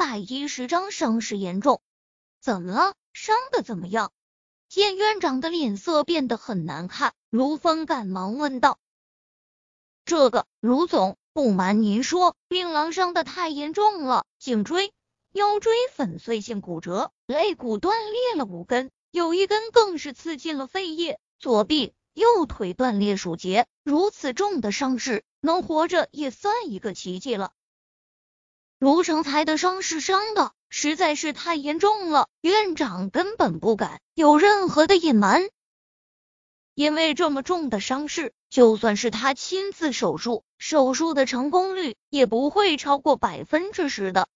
百一十张伤势严重，怎么了？伤的怎么样？见院长的脸色变得很难看，卢峰赶忙问道：“这个，卢总，不瞒您说，病狼伤的太严重了，颈椎、腰椎粉碎性骨折，肋骨断裂了五根，有一根更是刺进了肺叶，左臂、右腿断裂数节。如此重的伤势，能活着也算一个奇迹了。”卢成才的伤势伤的实在是太严重了，院长根本不敢有任何的隐瞒。因为这么重的伤势，就算是他亲自手术，手术的成功率也不会超过百分之十的。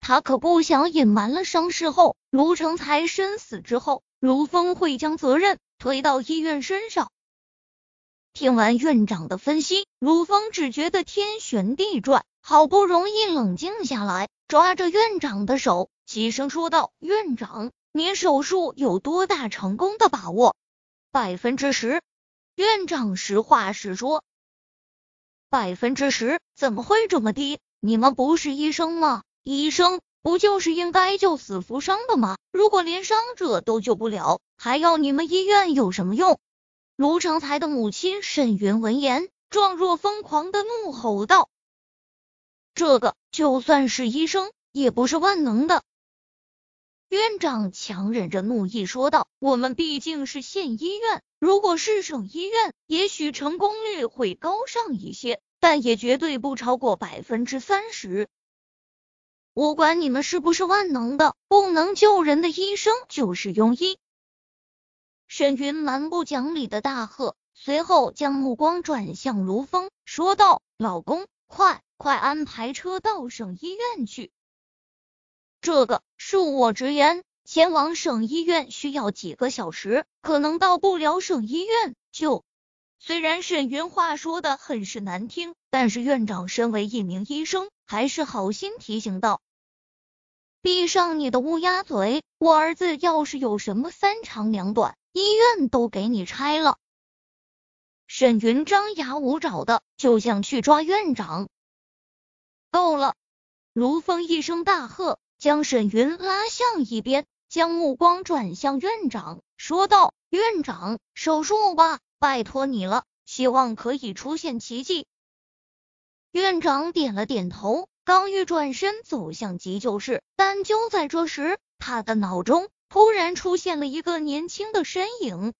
他可不想隐瞒了伤势后，卢成才身死之后，卢峰会将责任推到医院身上。听完院长的分析，卢峰只觉得天旋地转。好不容易冷静下来，抓着院长的手，齐声说道：“院长，您手术有多大成功的把握？百分之十。”院长实话实说：“百分之十？怎么会这么低？你们不是医生吗？医生不就是应该救死扶伤的吗？如果连伤者都救不了，还要你们医院有什么用？”卢成才的母亲沈云闻言，状若疯狂的怒吼道。这个就算是医生，也不是万能的。院长强忍着怒意说道：“我们毕竟是县医院，如果是省医院，也许成功率会高上一些，但也绝对不超过百分之三十。我管你们是不是万能的，不能救人的医生就是庸医。”沈云蛮不讲理的大喝，随后将目光转向卢峰，说道：“老公，快！”快安排车到省医院去。这个恕我直言，前往省医院需要几个小时，可能到不了省医院就。虽然沈云话说的很是难听，但是院长身为一名医生，还是好心提醒道：“闭上你的乌鸦嘴！我儿子要是有什么三长两短，医院都给你拆了。”沈云张牙舞爪的就想去抓院长。够了！卢峰一声大喝，将沈云拉向一边，将目光转向院长，说道：“院长，手术吧，拜托你了，希望可以出现奇迹。”院长点了点头，刚欲转身走向急救室，但就在这时，他的脑中突然出现了一个年轻的身影。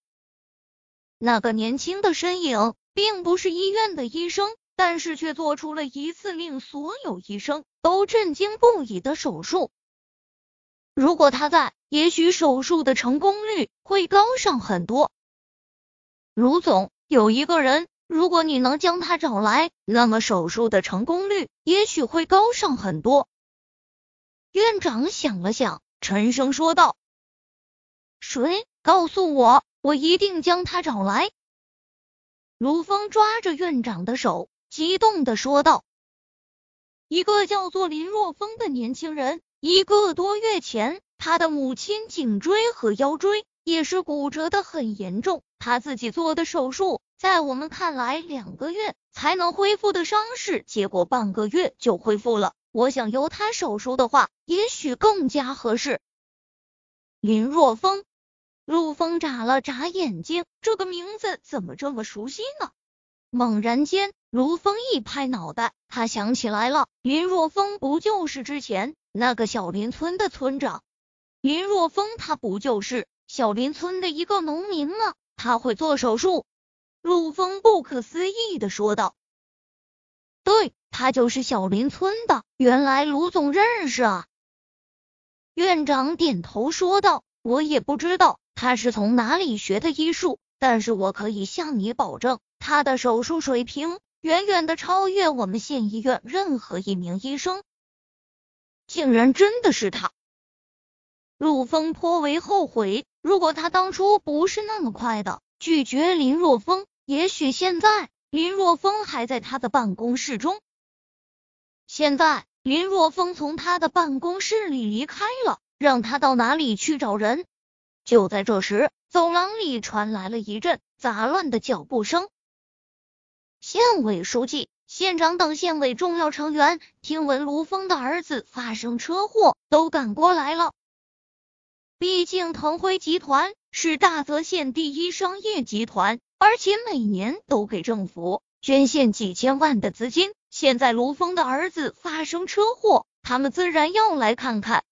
那个年轻的身影，并不是医院的医生。但是却做出了一次令所有医生都震惊不已的手术。如果他在，也许手术的成功率会高上很多。卢总，有一个人，如果你能将他找来，那么手术的成功率也许会高上很多。院长想了想，沉声说道：“谁？告诉我，我一定将他找来。”卢峰抓着院长的手。激动的说道：“一个叫做林若风的年轻人，一个多月前，他的母亲颈椎和腰椎也是骨折的很严重。他自己做的手术，在我们看来两个月才能恢复的伤势，结果半个月就恢复了。我想由他手术的话，也许更加合适。”林若风，陆风眨了眨眼睛，这个名字怎么这么熟悉呢？猛然间，卢峰一拍脑袋，他想起来了，林若风不就是之前那个小林村的村长？林若风他不就是小林村的一个农民吗？他会做手术？陆峰不可思议的说道：“对，他就是小林村的。原来卢总认识啊。”院长点头说道：“我也不知道他是从哪里学的医术，但是我可以向你保证。”他的手术水平远远的超越我们县医院任何一名医生，竟然真的是他！陆峰颇为后悔，如果他当初不是那么快的拒绝林若风，也许现在林若风还在他的办公室中。现在林若风从他的办公室里离开了，让他到哪里去找人？就在这时，走廊里传来了一阵杂乱的脚步声。县委书记，县长等县委重要成员听闻卢峰的儿子发生车祸，都赶过来了。毕竟腾辉集团是大泽县第一商业集团，而且每年都给政府捐献几千万的资金。现在卢峰的儿子发生车祸，他们自然要来看看。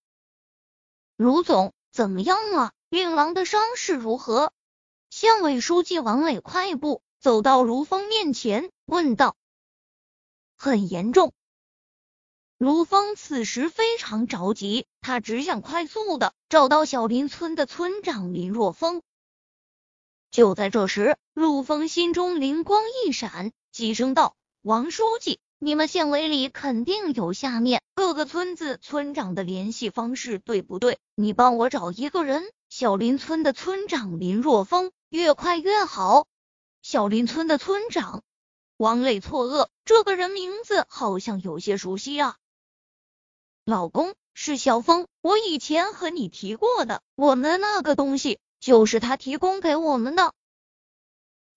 卢总，怎么样了？令郎的伤势如何？县委书记王磊快步走到卢峰面前，问道。很严重。卢峰此时非常着急，他只想快速的找到小林村的村长林若风。就在这时，陆峰心中灵光一闪，急声道：“王书记，你们县委里肯定有下面各个村子村长的联系方式，对不对？你帮我找一个人，小林村的村长林若风，越快越好。”小林村的村长。王磊错愕，这个人名字好像有些熟悉啊。老公是小峰，我以前和你提过的，我们那个东西就是他提供给我们的。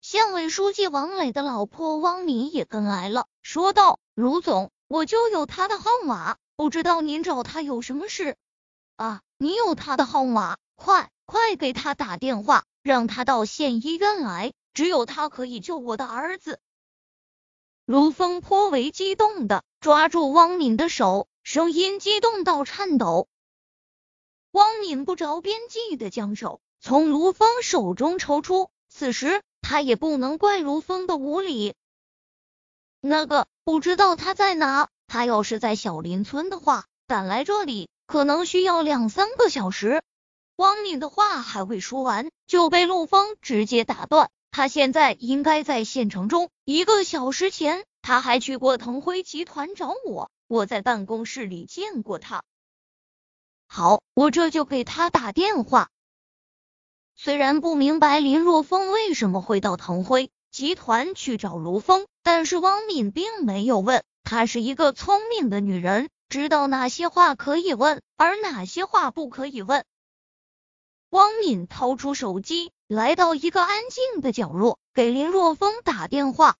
县委书记王磊的老婆汪敏也跟来了，说道：“卢总，我就有他的号码，不知道您找他有什么事啊？你有他的号码，快快给他打电话，让他到县医院来，只有他可以救我的儿子。”卢峰颇为激动的抓住汪敏的手，声音激动到颤抖。汪敏不着边际的将手从卢峰手中抽出，此时他也不能怪卢峰的无礼。那个不知道他在哪，他要是在小林村的话，赶来这里可能需要两三个小时。汪敏的话还未说完，就被陆峰直接打断。他现在应该在县城中。一个小时前，他还去过腾辉集团找我，我在办公室里见过他。好，我这就给他打电话。虽然不明白林若风为什么会到腾辉集团去找卢峰，但是汪敏并没有问。她是一个聪明的女人，知道哪些话可以问，而哪些话不可以问。掏出手机，来到一个安静的角落，给林若风打电话。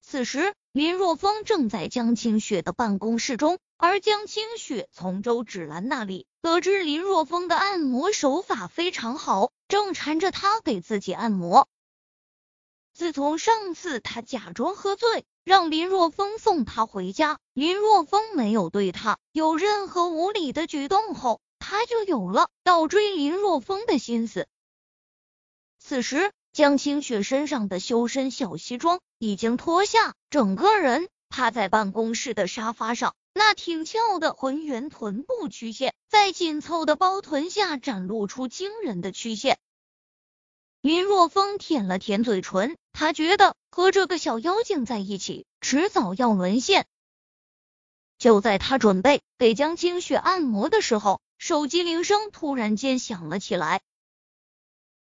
此时，林若风正在江清雪的办公室中，而江清雪从周芷兰那里得知林若风的按摩手法非常好，正缠着他给自己按摩。自从上次他假装喝醉，让林若风送他回家，林若风没有对他有任何无理的举动后。他就有了倒追林若风的心思。此时，江清雪身上的修身小西装已经脱下，整个人趴在办公室的沙发上，那挺翘的浑圆臀部曲线在紧凑的包臀下展露出惊人的曲线。林若风舔了舔嘴唇，他觉得和这个小妖精在一起，迟早要沦陷。就在他准备给江清雪按摩的时候，手机铃声突然间响了起来，